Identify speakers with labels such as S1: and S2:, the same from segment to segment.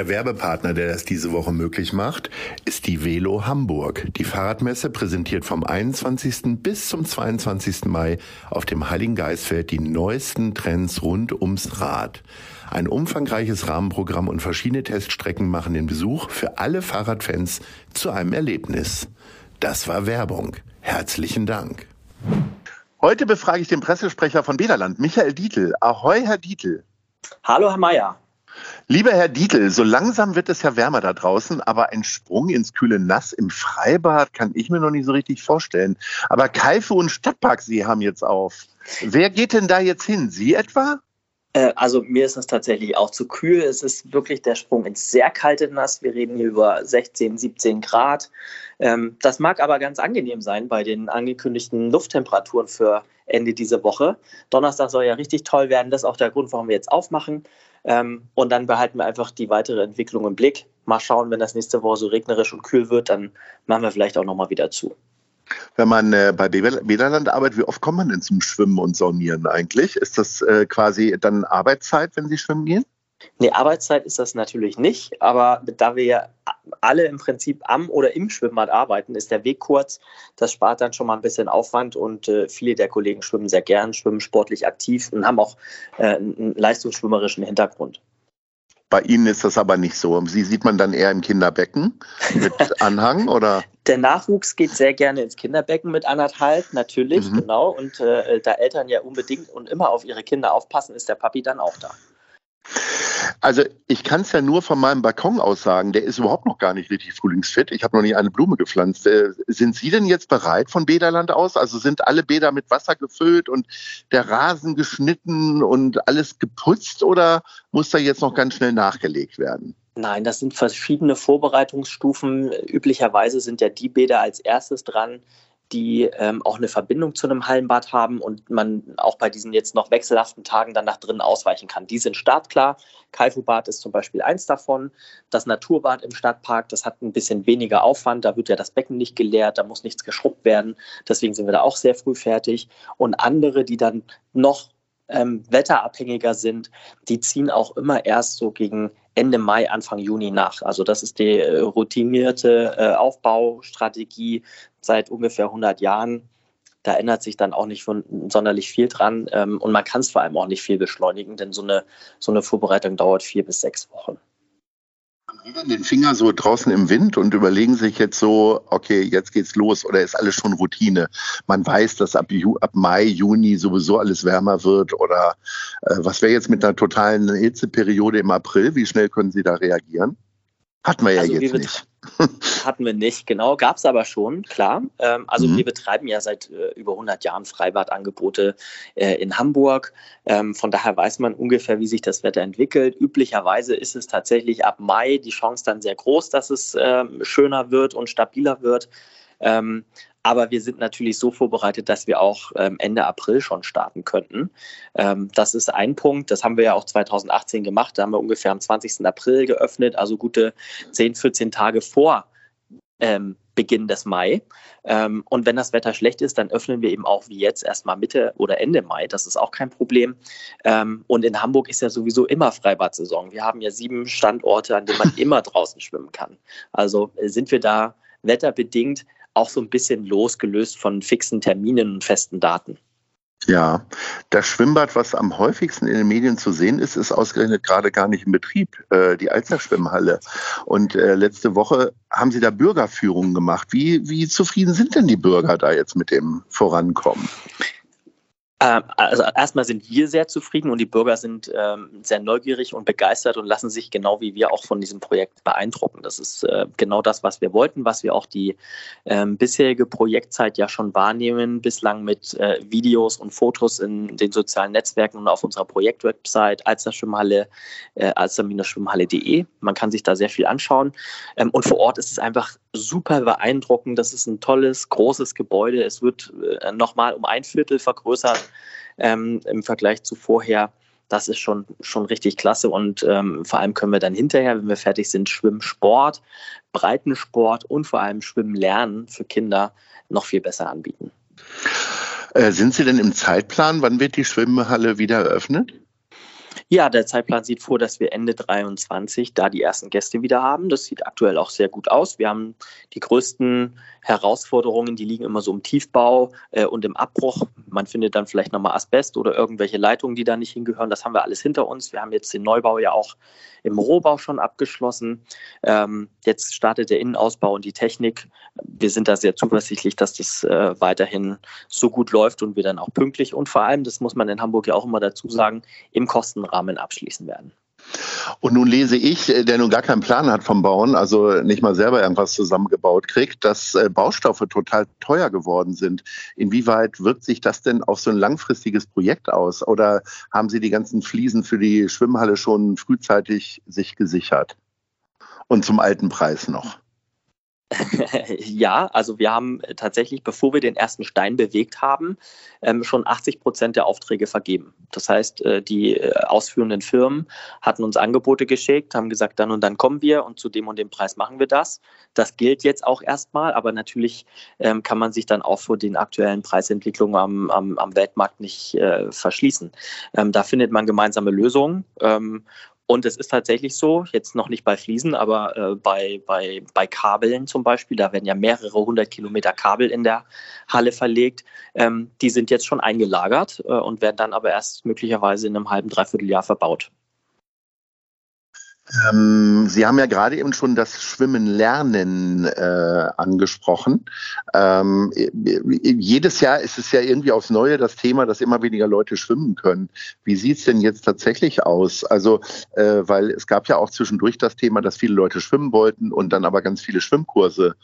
S1: Der Werbepartner, der das diese Woche möglich macht, ist die Velo Hamburg. Die Fahrradmesse präsentiert vom 21. bis zum 22. Mai auf dem Heiligen Geistfeld die neuesten Trends rund ums Rad. Ein umfangreiches Rahmenprogramm und verschiedene Teststrecken machen den Besuch für alle Fahrradfans zu einem Erlebnis. Das war Werbung. Herzlichen Dank. Heute befrage ich den Pressesprecher von Bederland, Michael Dietl. Ahoi, Herr Dietl.
S2: Hallo, Herr Mayer.
S1: Lieber Herr Dietl, so langsam wird es ja wärmer da draußen, aber ein Sprung ins kühle Nass im Freibad kann ich mir noch nicht so richtig vorstellen. Aber Kaife und Stadtparksee haben jetzt auf. Wer geht denn da jetzt hin? Sie etwa?
S2: Äh, also mir ist es tatsächlich auch zu kühl. Es ist wirklich der Sprung ins sehr kalte Nass. Wir reden hier über 16, 17 Grad. Ähm, das mag aber ganz angenehm sein bei den angekündigten Lufttemperaturen für Ende dieser Woche. Donnerstag soll ja richtig toll werden. Das ist auch der Grund, warum wir jetzt aufmachen. Ähm, und dann behalten wir einfach die weitere Entwicklung im Blick. Mal schauen, wenn das nächste Woche so regnerisch und kühl wird, dann machen wir vielleicht auch nochmal wieder zu.
S1: Wenn man äh, bei Bederland arbeitet, wie oft kommt man denn zum Schwimmen und Saunieren eigentlich? Ist das äh, quasi dann Arbeitszeit, wenn Sie schwimmen gehen?
S2: Nee, Arbeitszeit ist das natürlich nicht, aber da wir ja alle im Prinzip am oder im Schwimmbad arbeiten, ist der Weg kurz. Das spart dann schon mal ein bisschen Aufwand und äh, viele der Kollegen schwimmen sehr gern, schwimmen sportlich aktiv und haben auch äh, einen leistungsschwimmerischen Hintergrund.
S1: Bei Ihnen ist das aber nicht so. Sie sieht man dann eher im Kinderbecken mit Anhang oder?
S2: Der Nachwuchs geht sehr gerne ins Kinderbecken mit anderthalb, natürlich, mhm. genau. Und äh, da Eltern ja unbedingt und immer auf ihre Kinder aufpassen, ist der Papi dann auch da.
S1: Also ich kann es ja nur von meinem Balkon aus sagen, der ist überhaupt noch gar nicht richtig frühlingsfit. Ich habe noch nie eine Blume gepflanzt. Äh, sind Sie denn jetzt bereit von Bäderland aus? Also sind alle Bäder mit Wasser gefüllt und der Rasen geschnitten und alles geputzt oder muss da jetzt noch ganz schnell nachgelegt werden?
S2: Nein, das sind verschiedene Vorbereitungsstufen. Üblicherweise sind ja die Bäder als erstes dran, die ähm, auch eine Verbindung zu einem Hallenbad haben und man auch bei diesen jetzt noch wechselhaften Tagen dann nach drinnen ausweichen kann. Die sind startklar. Kaifu-Bad ist zum Beispiel eins davon. Das Naturbad im Stadtpark, das hat ein bisschen weniger Aufwand. Da wird ja das Becken nicht geleert, da muss nichts geschrubbt werden. Deswegen sind wir da auch sehr früh fertig. Und andere, die dann noch ähm, wetterabhängiger sind, die ziehen auch immer erst so gegen Ende Mai, Anfang Juni nach. Also das ist die äh, routinierte äh, Aufbaustrategie seit ungefähr 100 Jahren. Da ändert sich dann auch nicht sonderlich viel dran ähm, und man kann es vor allem auch nicht viel beschleunigen, denn so eine, so eine Vorbereitung dauert vier bis sechs Wochen
S1: Den Finger so draußen im Wind und überlegen sich jetzt so, okay, jetzt geht's los oder ist alles schon Routine? Man weiß, dass ab, Ju ab Mai, Juni sowieso alles wärmer wird oder äh, was wäre jetzt mit einer totalen Hitzeperiode im April? Wie schnell können Sie da reagieren? Hatten wir ja also jetzt nicht.
S2: Hatten wir nicht, genau. Gab es aber schon, klar. Ähm, also mhm. wir betreiben ja seit äh, über 100 Jahren Freibadangebote äh, in Hamburg. Ähm, von daher weiß man ungefähr, wie sich das Wetter entwickelt. Üblicherweise ist es tatsächlich ab Mai die Chance dann sehr groß, dass es ähm, schöner wird und stabiler wird. Ähm, aber wir sind natürlich so vorbereitet, dass wir auch ähm, Ende April schon starten könnten. Ähm, das ist ein Punkt. Das haben wir ja auch 2018 gemacht. Da haben wir ungefähr am 20. April geöffnet, also gute 10, 14 Tage vor ähm, Beginn des Mai. Und wenn das Wetter schlecht ist, dann öffnen wir eben auch wie jetzt erstmal Mitte oder Ende Mai. Das ist auch kein Problem. Und in Hamburg ist ja sowieso immer Freibad-Saison. Wir haben ja sieben Standorte, an denen man immer draußen schwimmen kann. Also äh, sind wir da wetterbedingt auch so ein bisschen losgelöst von fixen Terminen und festen Daten.
S1: Ja, das Schwimmbad, was am häufigsten in den Medien zu sehen ist, ist ausgerechnet gerade gar nicht in Betrieb, äh, die Alster Schwimmhalle. Und äh, letzte Woche haben Sie da Bürgerführungen gemacht. Wie, wie zufrieden sind denn die Bürger da jetzt mit dem Vorankommen?
S2: Ähm, also erstmal sind wir sehr zufrieden und die Bürger sind ähm, sehr neugierig und begeistert und lassen sich genau wie wir auch von diesem Projekt beeindrucken. Das ist äh, genau das, was wir wollten, was wir auch die ähm, bisherige Projektzeit ja schon wahrnehmen, bislang mit äh, Videos und Fotos in den sozialen Netzwerken und auf unserer Projektwebsite alsterschwimmhalle, äh, alster-schwimmhalle.de. Man kann sich da sehr viel anschauen. Ähm, und vor Ort ist es einfach super beeindruckend. Das ist ein tolles, großes Gebäude. Es wird äh, nochmal um ein Viertel vergrößert ähm, im Vergleich zu vorher. Das ist schon, schon richtig klasse und ähm, vor allem können wir dann hinterher, wenn wir fertig sind, Schwimmsport, Breitensport und vor allem Schwimmen lernen für Kinder noch viel besser anbieten.
S1: Äh, sind Sie denn im Zeitplan? Wann wird die Schwimmhalle wieder eröffnet?
S2: Ja, der Zeitplan sieht vor, dass wir Ende 23 da die ersten Gäste wieder haben. Das sieht aktuell auch sehr gut aus. Wir haben die größten Herausforderungen, die liegen immer so im Tiefbau äh, und im Abbruch. Man findet dann vielleicht nochmal Asbest oder irgendwelche Leitungen, die da nicht hingehören. Das haben wir alles hinter uns. Wir haben jetzt den Neubau ja auch im Rohbau schon abgeschlossen. Ähm, jetzt startet der Innenausbau und die Technik. Wir sind da sehr zuversichtlich, dass das äh, weiterhin so gut läuft und wir dann auch pünktlich und vor allem, das muss man in Hamburg ja auch immer dazu sagen, im Kostenrahmen abschließen werden.
S1: Und nun lese ich, äh, der nun gar keinen Plan hat vom Bauen, also nicht mal selber irgendwas zusammengebaut kriegt, dass äh, Baustoffe total teuer geworden sind. Inwieweit wirkt sich das denn auf so ein langfristiges Projekt aus? Oder haben Sie die ganzen Fliesen für die Schwimmhalle schon frühzeitig sich gesichert? Und zum alten Preis noch?
S2: Ja, also wir haben tatsächlich, bevor wir den ersten Stein bewegt haben, ähm, schon 80 Prozent der Aufträge vergeben. Das heißt, äh, die äh, ausführenden Firmen hatten uns Angebote geschickt, haben gesagt, dann und dann kommen wir und zu dem und dem Preis machen wir das. Das gilt jetzt auch erstmal, aber natürlich ähm, kann man sich dann auch vor den aktuellen Preisentwicklungen am, am, am Weltmarkt nicht äh, verschließen. Ähm, da findet man gemeinsame Lösungen. Und es ist tatsächlich so, jetzt noch nicht bei Fliesen, aber äh, bei, bei, bei Kabeln zum Beispiel, da werden ja mehrere hundert Kilometer Kabel in der Halle verlegt. Ähm, die sind jetzt schon eingelagert äh, und werden dann aber erst möglicherweise in einem halben, dreiviertel Jahr verbaut.
S1: Ähm, Sie haben ja gerade eben schon das Schwimmen lernen äh, angesprochen. Ähm, jedes Jahr ist es ja irgendwie aufs Neue das Thema, dass immer weniger Leute schwimmen können. Wie sieht es denn jetzt tatsächlich aus? Also, äh, weil es gab ja auch zwischendurch das Thema, dass viele Leute schwimmen wollten und dann aber ganz viele Schwimmkurse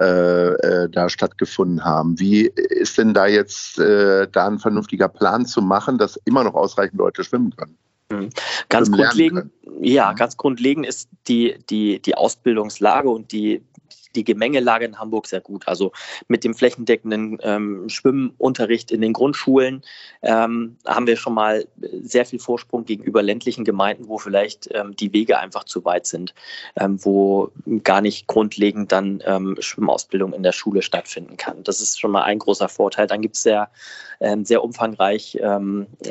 S1: äh, äh da stattgefunden haben. Wie ist denn da jetzt äh, da ein vernünftiger Plan zu machen, dass immer noch ausreichend Leute schwimmen können?
S2: Mhm. Ganz grundlegend, ja, mhm. ganz grundlegend ist die, die, die Ausbildungslage und die, die Gemengelage in Hamburg sehr gut. Also mit dem flächendeckenden ähm, Schwimmunterricht in den Grundschulen ähm, haben wir schon mal sehr viel Vorsprung gegenüber ländlichen Gemeinden, wo vielleicht ähm, die Wege einfach zu weit sind, ähm, wo gar nicht grundlegend dann ähm, Schwimmausbildung in der Schule stattfinden kann. Das ist schon mal ein großer Vorteil. Dann gibt es sehr, ähm, sehr umfangreich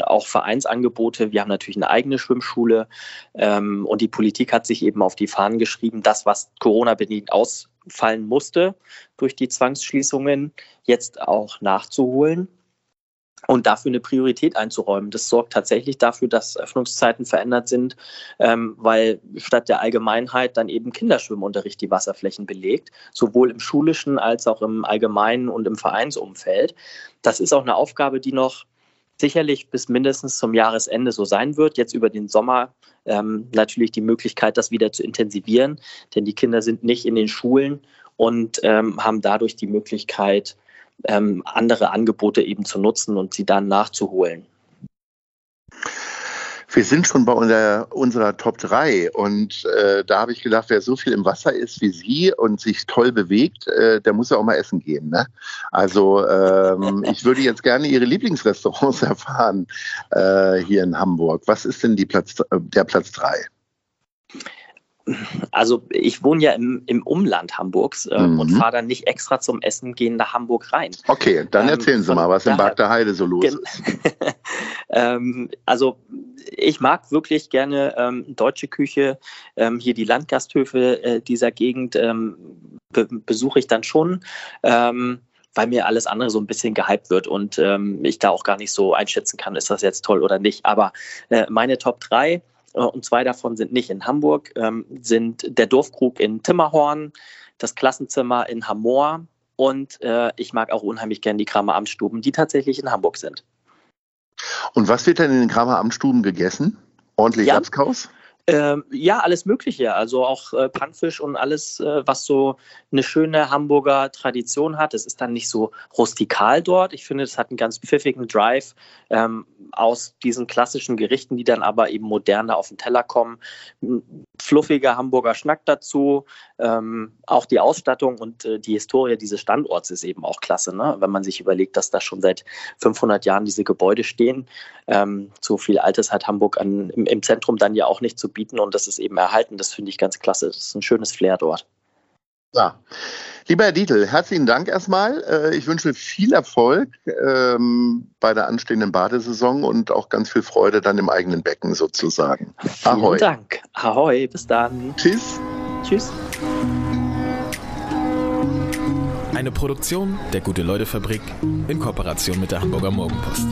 S2: auch Vereinsangebote. Wir haben natürlich eine eigene Schwimmschule und die Politik hat sich eben auf die Fahnen geschrieben, das, was Corona-bedingt aus fallen musste durch die Zwangsschließungen, jetzt auch nachzuholen und dafür eine Priorität einzuräumen. Das sorgt tatsächlich dafür, dass Öffnungszeiten verändert sind, ähm, weil statt der Allgemeinheit dann eben Kinderschwimmunterricht die Wasserflächen belegt, sowohl im schulischen als auch im allgemeinen und im Vereinsumfeld. Das ist auch eine Aufgabe, die noch sicherlich bis mindestens zum Jahresende so sein wird. Jetzt über den Sommer ähm, natürlich die Möglichkeit, das wieder zu intensivieren, denn die Kinder sind nicht in den Schulen und ähm, haben dadurch die Möglichkeit, ähm, andere Angebote eben zu nutzen und sie dann nachzuholen.
S1: Wir sind schon bei unserer, unserer Top 3 und äh, da habe ich gedacht, wer so viel im Wasser ist wie Sie und sich toll bewegt, äh, der muss ja auch mal essen gehen. Ne? Also ähm, ich würde jetzt gerne Ihre Lieblingsrestaurants erfahren äh, hier in Hamburg. Was ist denn die Platz, äh, der Platz 3?
S2: Also ich wohne ja im, im Umland Hamburgs äh, mhm. und fahre dann nicht extra zum Essen gehen nach Hamburg rein.
S1: Okay, dann ähm, erzählen Sie mal, was in Bad der Heide so los ist.
S2: ähm, also ich mag wirklich gerne ähm, deutsche Küche. Ähm, hier die Landgasthöfe äh, dieser Gegend ähm, be besuche ich dann schon ähm, weil mir alles andere so ein bisschen gehypt wird und ähm, ich da auch gar nicht so einschätzen kann, ist das jetzt toll oder nicht. Aber äh, meine Top 3 äh, und zwei davon sind nicht in Hamburg, ähm, sind der Dorfkrug in Timmerhorn, das Klassenzimmer in Hamor und äh, ich mag auch unheimlich gern die Kramer Amtsstuben, die tatsächlich in Hamburg sind.
S1: Und was wird denn in den Kramer Amtsstuben gegessen? Ordentlich ja. Lapskaus?
S2: Ähm, ja, alles Mögliche. Also auch äh, Pannfisch und alles, äh, was so eine schöne Hamburger Tradition hat. Es ist dann nicht so rustikal dort. Ich finde, es hat einen ganz pfiffigen Drive ähm, aus diesen klassischen Gerichten, die dann aber eben moderner auf den Teller kommen. Fluffiger Hamburger Schnack dazu. Ähm, auch die Ausstattung und äh, die Historie dieses Standorts ist eben auch klasse. Ne? Wenn man sich überlegt, dass da schon seit 500 Jahren diese Gebäude stehen. Ähm, so viel Altes hat Hamburg an, im, im Zentrum dann ja auch nicht zu bieten und das ist eben erhalten. Das finde ich ganz klasse. Das ist ein schönes Flair dort.
S1: Ja. Lieber Herr Dietl, herzlichen Dank erstmal. Äh, ich wünsche viel Erfolg ähm, bei der anstehenden Badesaison und auch ganz viel Freude dann im eigenen Becken sozusagen.
S2: Ahoi. Vielen Dank. Ahoi, bis dann.
S1: Tschüss.
S2: Tschüss.
S3: Eine Produktion der Gute-Leute-Fabrik in Kooperation mit der Hamburger Morgenpost.